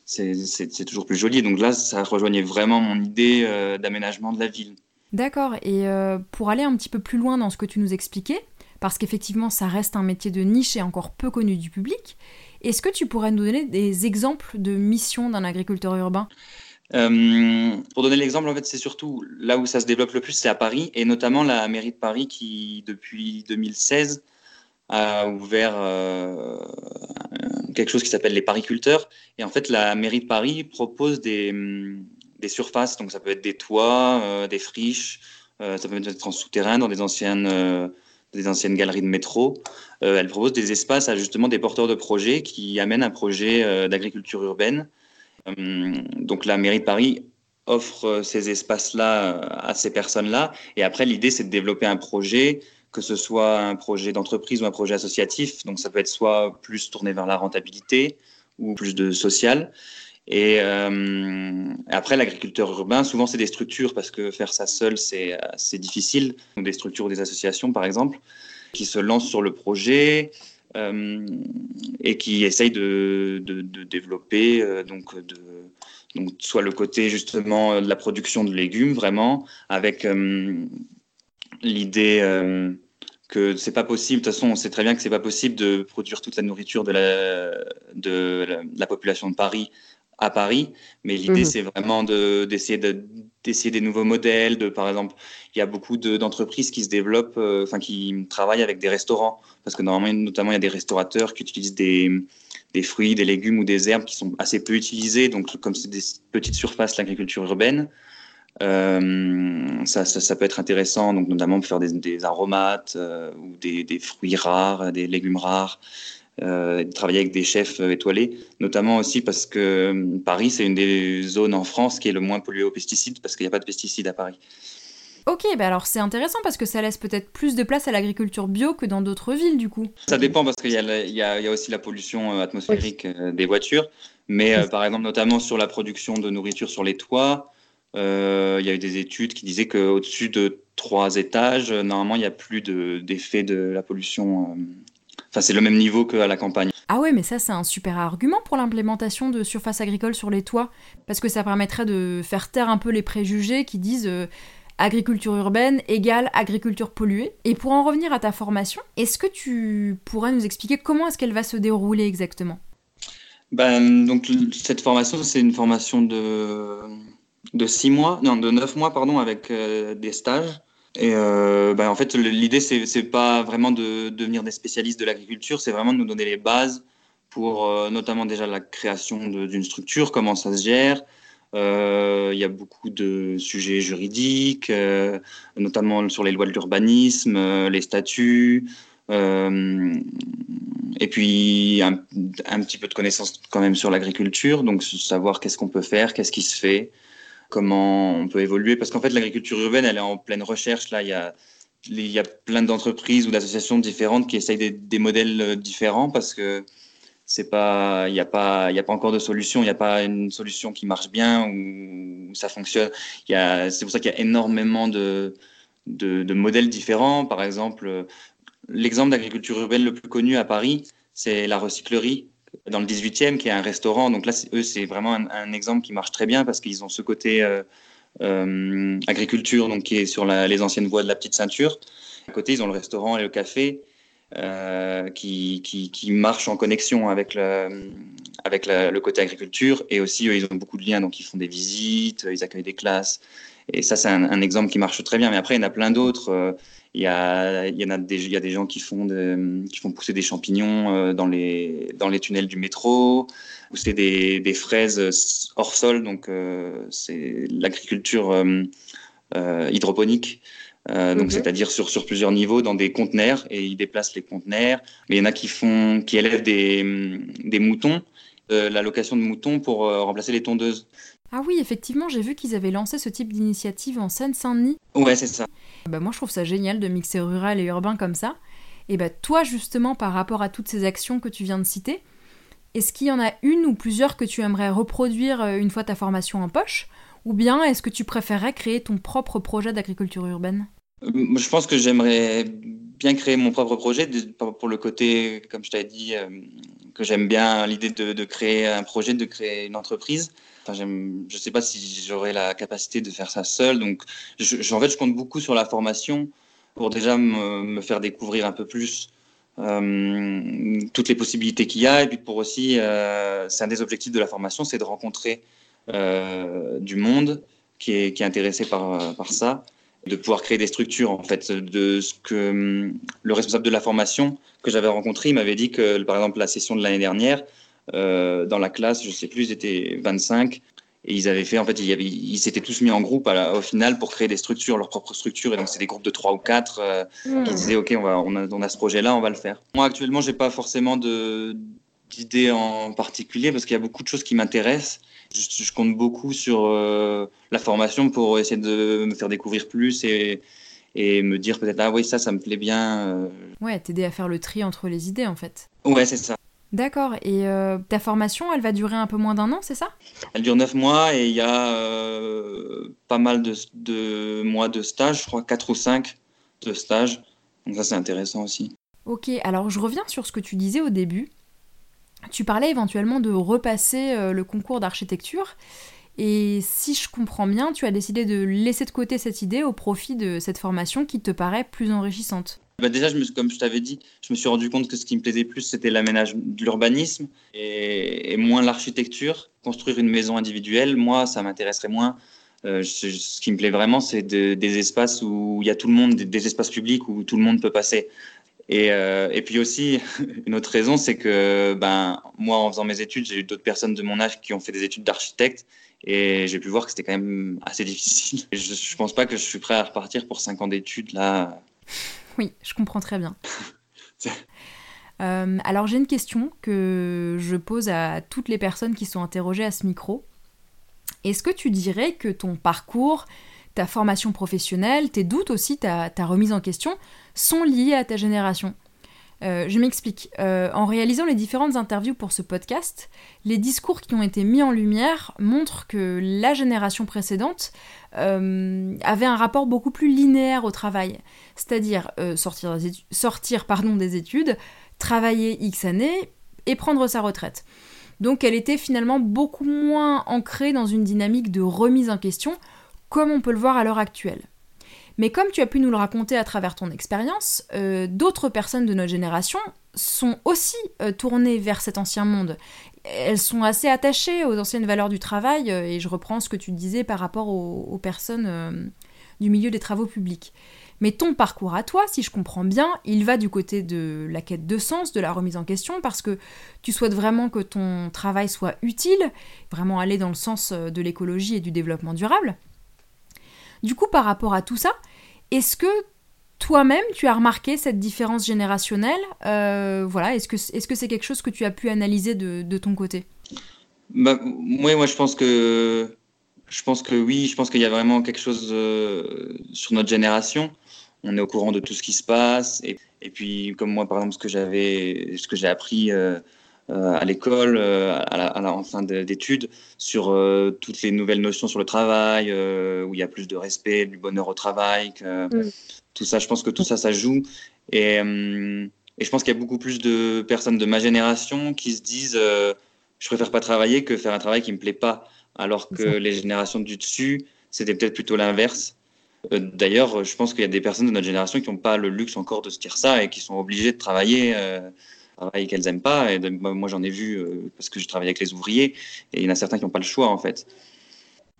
c'est toujours plus joli. Donc là, ça rejoignait vraiment mon idée d'aménagement de la ville.
D'accord. Et pour aller un petit peu plus loin dans ce que tu nous expliquais, parce qu'effectivement, ça reste un métier de niche et encore peu connu du public, est-ce que tu pourrais nous donner des exemples de missions d'un agriculteur urbain?
Euh, pour donner l'exemple, en fait, c'est surtout là où ça se développe le plus, c'est à Paris, et notamment la mairie de Paris qui, depuis 2016, a ouvert euh, quelque chose qui s'appelle les pariculteurs. Et en fait, la mairie de Paris propose des, surfaces, donc ça peut être des toits, euh, des friches, ça peut être en souterrain, dans des anciennes des anciennes galeries de métro. Elle propose des espaces à justement des porteurs de projets qui amènent un projet d'agriculture urbaine. Euh, donc la mairie de Paris offre ces espaces-là à ces personnes-là. Et après, l'idée, c'est de développer un projet, que ce soit un projet d'entreprise ou un projet associatif. Donc ça peut être soit plus tourné vers la rentabilité ou plus de social. Et euh, après, l'agriculteur urbain, souvent, c'est des structures, parce que faire ça seul, c'est difficile. Donc, des structures ou des associations, par exemple, qui se lancent sur le projet euh, et qui essayent de, de, développer, euh, donc, de, donc, soit le côté, justement, de la production de légumes, vraiment, avec euh, l'idée euh, que c'est pas possible. De toute façon, on sait très bien que c'est pas possible de produire toute la nourriture de la, de la population de Paris à Paris. Mais l'idée, mhm. c'est vraiment d'essayer de, d'essayer des nouveaux modèles. De, par exemple, il y a beaucoup d'entreprises qui se développent, euh, enfin, qui travaillent avec des restaurants. Parce que normalement, notamment, il y a des restaurateurs qui utilisent des, des fruits, des légumes ou des herbes qui sont assez peu utilisés. Donc, comme c'est des petites surfaces, l'agriculture urbaine, euh, ça, ça, peut être intéressant, donc notamment pour faire des, des aromates euh, ou des, des, fruits rares, des légumes rares euh, travailler avec des chefs euh, étoilés, notamment aussi parce que euh, Paris, c'est une des zones en France qui est le moins polluée aux pesticides, parce qu'il n'y a pas de pesticides à Paris.
Ok, bah alors c'est intéressant parce que ça laisse peut-être plus de place à l'agriculture bio que dans d'autres villes du coup.
Ça dépend parce qu'il y, y, y, a aussi la pollution atmosphérique des voitures, mais par exemple notamment sur la production de nourriture sur les toits, il y a eu des études qui disaient qu'au-dessus de trois étages, normalement il n'y a plus d'effet de, de, la pollution Enfin, c'est le même niveau qu'à la campagne.
Ah ouais, mais ça, c'est un super argument pour l'implémentation de surfaces agricoles sur les toits, parce que ça permettrait de faire taire un peu les préjugés qui disent euh, agriculture urbaine égale agriculture polluée. Et pour en revenir à ta formation, est-ce que tu pourrais nous expliquer comment est-ce qu'elle va se dérouler exactement?
Ben, donc cette formation, c'est une formation de de six mois, non, de neuf mois, pardon, avec euh, des stages. Et euh, bah, en fait, l'idée, c'est, c'est pas vraiment de, devenir des spécialistes de l'agriculture, c'est vraiment de nous donner les bases pour euh, notamment déjà la création d'une structure, comment ça se gère. Euh, il y a beaucoup de sujets juridiques, euh, notamment sur les lois de l'urbanisme, les statuts, et puis un, un, petit peu de connaissances quand même sur l'agriculture, donc savoir qu'est-ce qu'on peut faire, qu'est-ce qui se fait comment on peut évoluer. Parce qu'en fait, l'agriculture urbaine, elle est en pleine recherche. Là, il y a, il y a plein d'entreprises ou d'associations différentes qui essayent des, modèles euh, différents parce que c'est pas, il n'y a pas, il a pas encore de solution. Il n'y a pas une solution qui marche bien ou ça fonctionne. C'est pour ça qu'il y a énormément de, de, de modèles différents. Par exemple, l'exemple d'agriculture urbaine le plus connu à Paris, c'est la recyclerie dans le 18e, qui est un restaurant. Donc là, eux, c'est vraiment un, exemple qui marche très bien parce qu'ils ont ce côté euh, euh, agriculture, donc qui est sur les anciennes voies de la petite ceinture. À côté, ils ont le restaurant et le café euh, qui, qui, marchent en connexion avec, le, côté agriculture. Et aussi, ils ont beaucoup de liens, donc ils font des visites, ils accueillent des classes. Et ça, c'est un, un, exemple qui marche très bien. Mais après, il y en a plein d'autres. Euh, il y a, il y en a des, il y a des gens qui font, de, qui font pousser des champignons euh, dans les, dans les tunnels du métro, pousser des, des fraises hors sol, donc euh, c'est l'agriculture euh, hydroponique. donc c'est-à-dire sur, sur plusieurs niveaux dans des conteneurs et ils déplacent les conteneurs. Mais il y en a qui font, qui élèvent des, des moutons, la location de moutons pour remplacer les tondeuses.
Ah oui, effectivement, j'ai vu qu'ils avaient lancé ce type d'initiative en Seine-Saint-Denis.
Ouais, c'est ça.
Bah, moi, je trouve ça génial de mixer rural et urbain comme ça. Et bah, toi, justement, par rapport à toutes ces actions que tu viens de citer, est-ce qu'il y en a une ou plusieurs que tu aimerais reproduire euh, une fois ta formation en poche? Ou bien est-ce que tu préférerais créer ton propre projet d'agriculture urbaine?
Euh, Je pense que j'aimerais bien créer mon propre projet pour le côté, comme je t'avais dit, euh, que j'aime bien l'idée de, créer un projet, de créer une entreprise. Enfin, je ne sais pas si j'aurai la capacité de faire ça seul. Donc, je, en fait, je compte beaucoup sur la formation pour déjà me, faire découvrir un peu plus euh, toutes les possibilités qu'il y a. Et puis pour aussi, euh, c'est un des objectifs de la formation, c'est de rencontrer euh, du monde qui est, qui est intéressé par, par ça, de pouvoir créer des structures. En fait, de ce que le responsable de la formation que j'avais rencontré, il m'avait dit que, par exemple, la session de l'année dernière, euh, dans la classe, je sais plus, ils étaient 25. Et ils avaient fait, en fait, ils s'étaient tous mis en groupe au final pour créer des structures, leurs propres structures. Et donc, c'est des groupes de trois ou quatre euh, hmm. qui disaient, OK, on, va, on, a, on a ce projet-là, on va le faire. Moi, actuellement, j'ai pas forcément d'idées en particulier parce qu'il y a beaucoup de choses qui m'intéressent. Je, compte beaucoup sur euh, la formation pour essayer de me faire découvrir plus et, et me dire peut-être, ah oui, ça, ça me plaît bien.
Ouais, t'aider à faire le tri entre les idées, en fait.
Ouais, c'est ça.
D'accord. Et euh, ta formation, elle va durer un peu moins d'un an, c'est ça?
Elle dure neuf mois et il y a euh, pas mal de, mois de stage, je crois quatre ou cinq de stage. Donc ça, c'est intéressant aussi.
Ok, alors je reviens sur ce que tu disais au début. Tu parlais éventuellement de repasser euh, le concours d'architecture. Et si je comprends bien, tu as décidé de laisser de côté cette idée au profit de cette formation qui te paraît plus enrichissante.
Bah déjà, je me, comme je t'avais dit, je me suis rendu compte que ce qui me plaisait plus, c'était l'aménagement de l'urbanisme et, moins l'architecture. Construire une maison individuelle, moi, ça m'intéresserait moins. Euh, ce qui me plaît vraiment, c'est des espaces où il y a tout le monde, des, espaces publics où tout le monde peut passer. Et, euh, puis aussi, une autre raison, c'est que ben, moi, en faisant mes études, j'ai eu d'autres personnes de mon âge qui ont fait des études d'architecte et j'ai pu voir que c'était quand même assez difficile. je ne pense pas que je suis prêt à repartir pour 5 ans d'études là.
Oui, je comprends très bien. Euh, alors j'ai une question que je pose à toutes les personnes qui sont interrogées à ce micro. Est-ce que tu dirais que ton parcours, ta formation professionnelle, tes doutes aussi, ta remise en question, sont liés à ta génération? Euh, je m'explique. Euh, en réalisant les différentes interviews pour ce podcast, les discours qui ont été mis en lumière montrent que la génération précédente euh, avait un rapport beaucoup plus linéaire au travail. C'est-à-dire sortir, des études, travailler X années et prendre sa retraite. Donc elle était finalement beaucoup moins ancrée dans une dynamique de remise en question, comme on peut le voir à l'heure actuelle. Mais comme tu as pu nous le raconter à travers ton expérience, euh, d'autres personnes de notre génération sont aussi euh, tournées vers cet ancien monde. Elles sont assez attachées aux anciennes valeurs du travail, euh, et je reprends ce que tu disais par rapport aux, personnes du milieu des travaux publics. Mais ton parcours à toi, si je comprends bien, il va du côté de la quête de sens, de la remise en question, parce que tu souhaites vraiment que ton travail soit utile, vraiment aller dans le sens de l'écologie et du développement durable. Du coup, par rapport à tout ça, est-ce que toi-même, tu as remarqué cette différence générationnelle euh, Voilà, est-ce que est-ce que c'est quelque chose que tu as pu analyser de, ton côté?
Bah, Oui, moi je pense que je pense que oui, je pense qu'il y a vraiment quelque chose euh, sur notre génération. On est au courant de tout ce qui se passe et, puis comme moi par exemple ce que j'avais ce que j'ai appris euh, à l'école, euh, à, la, en fin d'études, sur euh, toutes les nouvelles notions sur le travail, où il y a plus de respect, du bonheur au travail. Mm. Tout ça, je pense que tout ça, ça joue. Et, et je pense qu'il y a beaucoup plus de personnes de ma génération qui se disent je préfère pas travailler que faire un travail qui me plaît pas. Alors que les générations du dessus, c'était peut-être plutôt l'inverse. D'ailleurs, je pense qu'il y a des personnes de notre génération qui n'ont pas le luxe encore de se dire ça et qui sont obligées de travailler travail qu'elles aiment pas. Et moi, j'en ai vu euh, parce que je travaille avec les ouvriers et il y en a certains qui n'ont pas le choix en fait.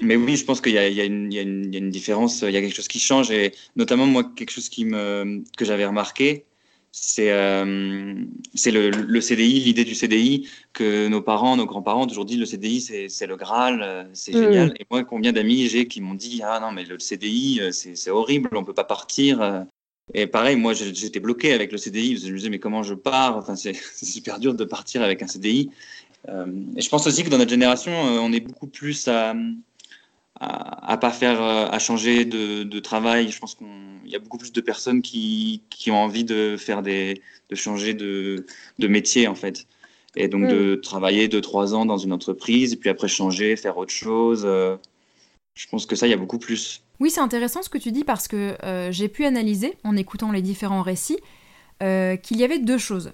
Mais oui, je pense qu'il y, y, y, a une différence, il y a quelque chose qui change et notamment moi quelque chose qui me que j'avais remarqué, c'est euh, le, CDI, l'idée du CDI que nos parents, nos grands-parents ont toujours dit le CDI c'est le Graal, euh, c'est génial. Et moi, combien d'amis j'ai qui m'ont dit ah non mais le CDI euh, c'est horrible, on peut pas partir. Euh. Et pareil, moi j'étais bloqué avec le CDI. Je me disais mais comment je pars? Enfin c'est super dur de partir avec un CDI. et je pense aussi que dans notre génération, on est beaucoup plus à à, pas faire, à changer de, de travail. Je pense qu'il y a beaucoup plus de personnes qui, qui, ont envie de faire des, de changer de, de métier en fait, et donc de mm. travailler deux trois ans dans une entreprise et puis après changer, faire autre chose. Euh, je pense que ça, il y a beaucoup plus.
Oui, c'est intéressant ce que tu dis parce que euh, j'ai pu analyser en écoutant les différents récits euh, qu'il y avait deux choses.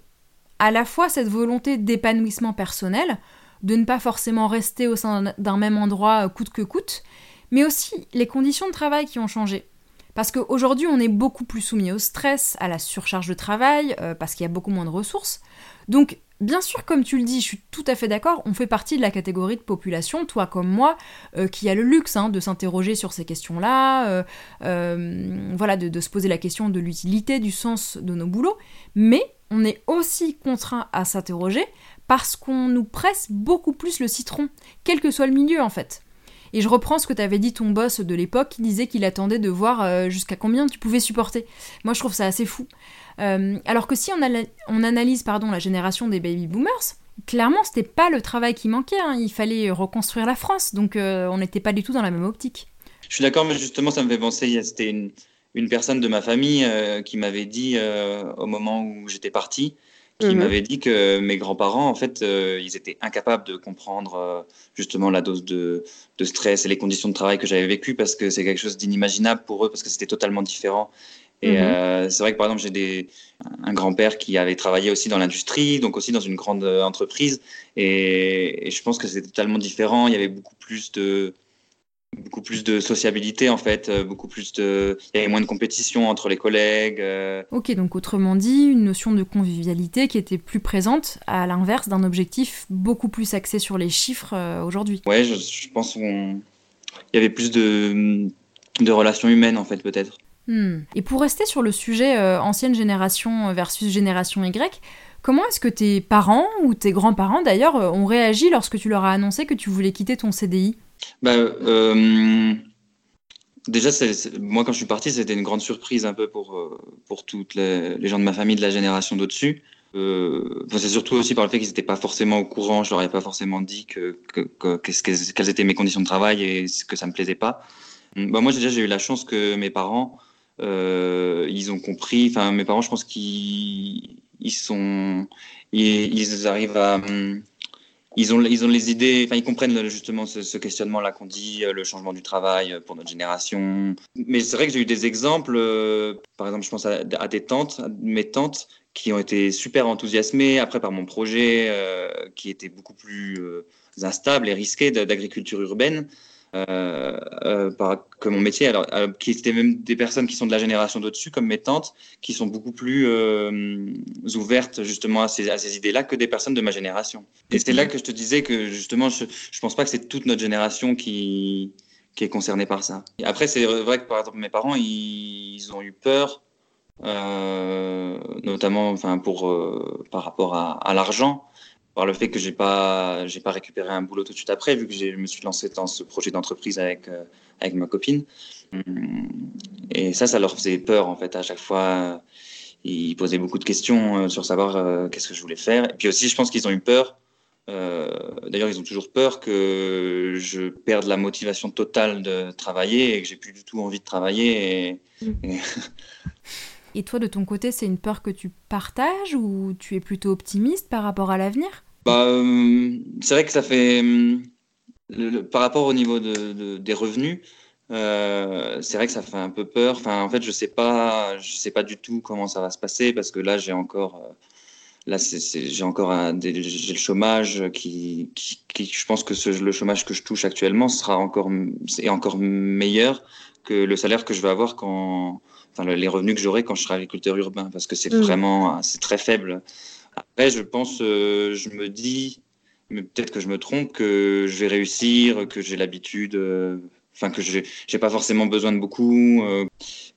À la fois cette volonté d'épanouissement personnel, de ne pas forcément rester au sein d'un même endroit coûte que coûte, mais aussi les conditions de travail qui ont changé. Parce qu'aujourd'hui, on est beaucoup plus soumis au stress, à la surcharge de travail, euh, parce qu'il y a beaucoup moins de ressources. Donc, bien sûr, comme tu le dis, je suis tout à fait d'accord, on fait partie de la catégorie de population, toi comme moi, euh, qui a le luxe hein, de s'interroger sur ces questions-là, euh, voilà, de, se poser la question de l'utilité, du sens de nos boulots. Mais on est aussi contraint à s'interroger parce qu'on nous presse beaucoup plus le citron, quel que soit le milieu en fait. Et je reprends ce que t'avais dit ton boss de l'époque qui disait qu'il attendait de voir euh, jusqu'à combien tu pouvais supporter. Moi je trouve ça assez fou. Euh, alors que si on, on, analyse pardon, la génération des baby boomers, clairement c'était pas le travail qui manquait, hein. il fallait reconstruire la France, donc euh, on n'était pas du tout dans la même optique.
Je suis d'accord, mais justement ça me fait penser, c'était une, une, personne de ma famille qui m'avait dit au moment où j'étais parti, qui mhm. m'avait dit que mes grands-parents, en fait, euh, ils étaient incapables de comprendre euh, justement la dose de, de, stress et les conditions de travail que j'avais vécues parce que c'est quelque chose d'inimaginable pour eux parce que c'était totalement différent. Et mhm. euh, c'est vrai que par exemple, j'ai des, un grand-père qui avait travaillé aussi dans l'industrie, donc aussi dans une grande entreprise. Et, et je pense que c'était totalement différent. Il y avait beaucoup plus de, beaucoup plus de sociabilité en fait, euh, beaucoup plus de, il y avait moins de compétition entre les collègues. Euh.
Ok, donc autrement dit, une notion de convivialité qui était plus présente à l'inverse d'un objectif beaucoup plus axé sur les chiffres euh, aujourd'hui.
Ouais, je, pense qu'il y avait plus de, de relations humaines en fait peut-être.
Et pour rester sur le sujet ancienne génération versus génération Y, Comment est-ce que tes parents ou tes grands-parents d'ailleurs ont réagi lorsque tu leur as annoncé que tu voulais quitter ton CDI
bah, euh, Déjà, moi, quand je suis parti, c'était une grande surprise un peu pour, euh, pour toutes les, gens de ma famille de la génération d'au-dessus. Euh, c'est surtout aussi par le fait qu'ils n'étaient pas forcément au courant. Je leur ai pas forcément dit que, que, quelles étaient mes conditions de travail et que ça me plaisait pas. Bah, moi, déjà, j'ai eu la chance que mes parents, euh, ils ont compris. Enfin, mes parents, je pense qu'ils ils sont, ils, arrivent à ils ont, ils ont les idées, enfin, ils comprennent justement ce, questionnement-là qu'on dit, euh, le changement du travail euh, pour notre génération. Mais c'est vrai que j'ai eu des exemples, euh, par exemple, je pense à, des tantes, mes tantes, qui ont été super enthousiasmées après par mon projet, qui était beaucoup plus instable et risqué d'agriculture urbaine. Euh, euh, par, que mon métier, alors, euh, qui étaient même des personnes qui sont de la génération d'au-dessus, comme mes tantes, qui sont beaucoup plus ouvertes justement à ces, idées-là que des personnes de ma génération. Et c'est là que je te disais que justement, je ne pense pas que c'est toute notre génération qui, qui est concernée par ça. Après, c'est vrai que par exemple, mes parents, ils, ont eu peur, notamment enfin, pour, par rapport à l'argent par le fait que j'ai pas j'ai pas récupéré un boulot tout de suite après vu que je me suis lancé dans ce projet d'entreprise avec euh, avec ma copine. Hum, et ça ça leur faisait peur en fait à chaque fois ils posaient beaucoup de questions euh, sur savoir euh, qu'est-ce que je voulais faire. Et puis aussi je pense qu'ils ont eu peur d'ailleurs ils ont toujours peur que je perde la motivation totale de travailler et que j'ai plus du tout envie de travailler et,
et... et toi, de ton côté, c'est une peur que tu partages ou tu es plutôt optimiste par rapport à l'avenir?
Bah, euh, c'est vrai que ça fait, euh, par rapport au niveau de, des revenus, euh, c'est vrai que ça fait un peu peur. Enfin, en fait, je sais pas, je sais pas du tout comment ça va se passer parce que là, j'ai encore, là, j'ai encore un, le chômage qui, qui, je pense que le chômage que je touche actuellement sera encore, est encore meilleur que le salaire que je vais avoir quand, enfin, les revenus que j'aurai quand je serai agriculteur urbain parce que c'est mmh. vraiment, c'est très faible. Après, je pense, euh, je me dis, mais peut-être que je me trompe, que je vais réussir, que j'ai l'habitude, euh, enfin que je n'ai pas forcément besoin de beaucoup. Euh.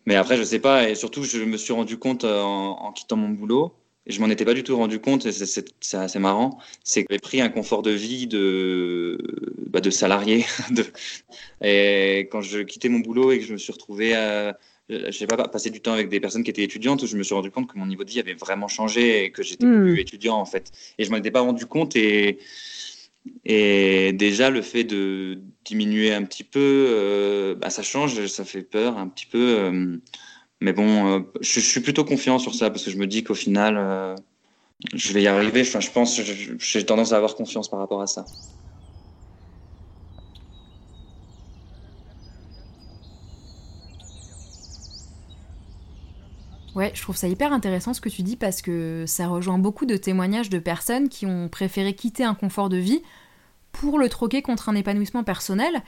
mais après, je sais pas. Et surtout, je me suis rendu compte en, quittant mon boulot je m'en étais pas du tout rendu compte, et c'est assez marrant, c'est que j'ai pris un confort de vie de, bah, de salarié. Et quand je quittais mon boulot et que je me suis retrouvé à, je sais pas, passer du temps avec des personnes qui étaient étudiantes, je me suis rendu compte que mon niveau de vie avait vraiment changé et que j'étais hmm. plus étudiant en fait. Et je m'en étais pas rendu compte et, et déjà le fait de diminuer un petit peu, euh, bah, ça change, ça fait peur un petit peu. Euh, mais bon, euh, je, suis plutôt confiant sur ça parce que je me dis qu'au final, euh, je vais y arriver. Enfin, je pense, j'ai tendance à avoir confiance par rapport à ça.
Ouais, je trouve ça hyper intéressant ce que tu dis parce que ça rejoint beaucoup de témoignages de personnes qui ont préféré quitter un confort de vie pour le troquer contre un épanouissement personnel,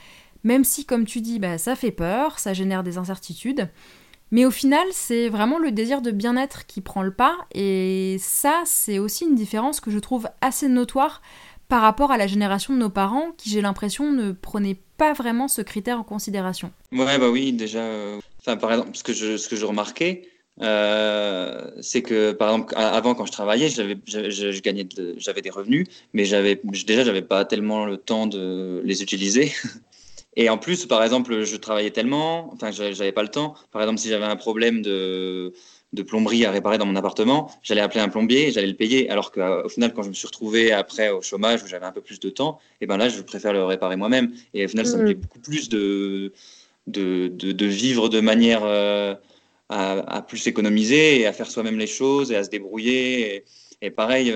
même si, comme tu dis, bah, ça fait peur, ça génère des incertitudes. Mais au final, c'est vraiment le désir de bien-être qui prend le pas, et ça, c'est aussi une différence que je trouve assez notoire par rapport à la génération de nos parents, qui j'ai l'impression ne prenaient pas vraiment ce critère en considération.
Ouais, bah oui, déjà, euh, enfin, par exemple, ce que je, ce que je remarquais, euh, c'est que par exemple avant quand je travaillais j'avais je, gagnais j'avais des revenus mais j'avais déjà j'avais pas tellement le temps de les utiliser Et en plus, par exemple, je travaillais tellement, enfin, j'avais pas le temps. Par exemple, si j'avais un problème de, de plomberie à réparer dans mon appartement, j'allais appeler un plombier j'allais le payer. Alors qu'au final, quand je me suis retrouvé après au chômage où j'avais un peu plus de temps, et eh ben là, je préfère le réparer moi-même. Et au final, ça me plaît mm. beaucoup plus de, de, de, vivre de manière euh, à, plus économiser et à faire soi-même les choses et à se débrouiller. Et, pareil,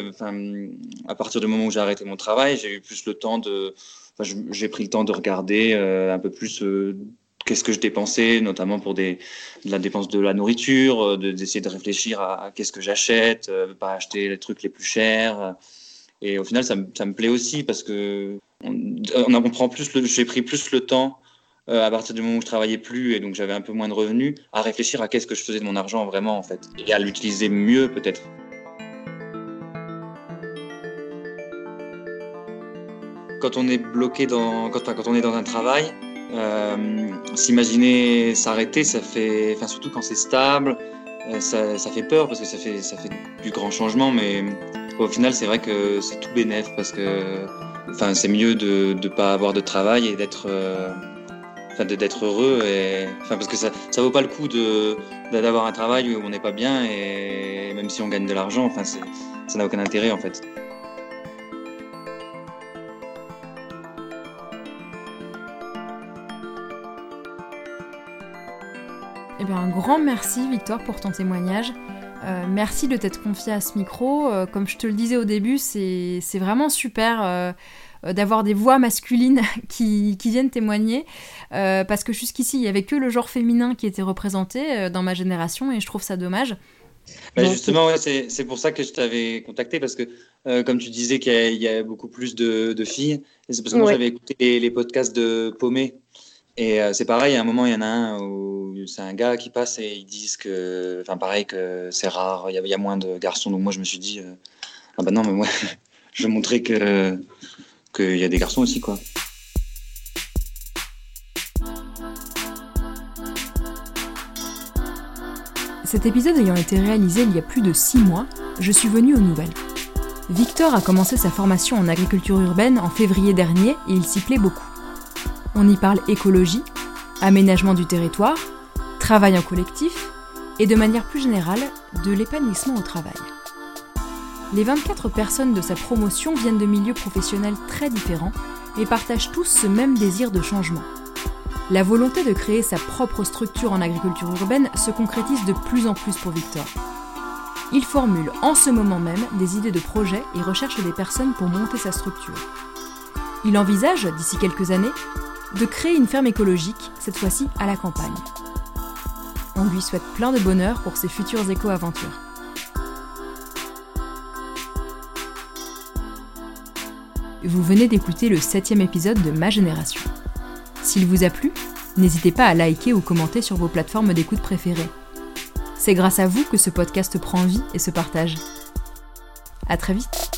à partir du moment où j'ai arrêté mon travail, j'ai eu plus le temps de j'ai pris le temps de regarder euh, un peu plus euh, qu'est-ce que je dépensais, notamment pour des, de la dépense de la nourriture, euh, d'essayer de, réfléchir à, qu'est-ce que j'achète, pas acheter les trucs les plus chers. Et au final, ça, ça me plaît aussi parce que on, on prend plus j'ai pris plus le temps à partir du moment où je travaillais plus et donc j'avais un peu moins de revenus, à réfléchir à qu'est-ce que je faisais de mon argent vraiment en fait et à l'utiliser mieux peut-être. quand on est bloqué dans, quand, quand on est dans un travail, euh, s'imaginer s'arrêter, ça fait, enfin surtout quand c'est stable, euh, ça, fait peur parce que ça fait, ça fait du grand changement, mais au final c'est vrai que c'est tout bénéf parce que, enfin c'est mieux de ne pas avoir de travail et d'être, euh, d'être heureux et, enfin parce que ça, ça vaut pas le coup de d'avoir un travail où on n'est pas bien et même si on gagne de l'argent, enfin ça n'a aucun intérêt en fait.
Eh bien, un grand merci Victor pour ton témoignage. Euh, merci de t'être confié à ce micro. Euh, comme je te le disais au début, c'est vraiment super euh, d'avoir des voix masculines qui, viennent témoigner. parce que jusqu'ici, il n'y avait que le genre féminin qui était représenté dans ma génération et je trouve ça dommage.
Bah, justement, c'est pour ça que je t'avais contacté parce que, comme tu disais qu'il y, a beaucoup plus de, filles, c'est parce que moi j'avais écouté les, les, podcasts de Paumé et euh, c'est pareil, à un moment, il y en a un où c'est un gars qui passe et ils disent que, enfin, pareil, que c'est rare, il y, a moins de garçons. Donc moi, je me suis dit, euh, ah bah non, mais moi, je vais montrer que qu'il y a des garçons aussi.
Cet épisode ayant été réalisé il y a plus de six mois, je suis venue aux nouvelles. Victor a commencé sa formation en agriculture urbaine en février dernier et il s'y plaît beaucoup. On y parle écologie, aménagement du territoire, travail en collectif et de manière plus générale de l'épanouissement au travail. Les 24 personnes de sa promotion viennent de milieux professionnels très différents et partagent tous ce même désir de changement. La volonté de créer sa propre structure en agriculture urbaine se concrétise de plus en plus pour Victor. Il formule en ce moment même des idées de projet et recherche des personnes pour monter sa structure. Il envisage, d'ici quelques années, de créer une ferme écologique, cette fois-ci à la campagne. On lui souhaite plein de bonheur pour ses futures éco-aventures. Vous venez d'écouter le septième épisode de Ma Génération. S'il vous a plu, n'hésitez pas à liker ou commenter sur vos plateformes d'écoute préférées. C'est grâce à vous que ce podcast prend vie et se partage. À très vite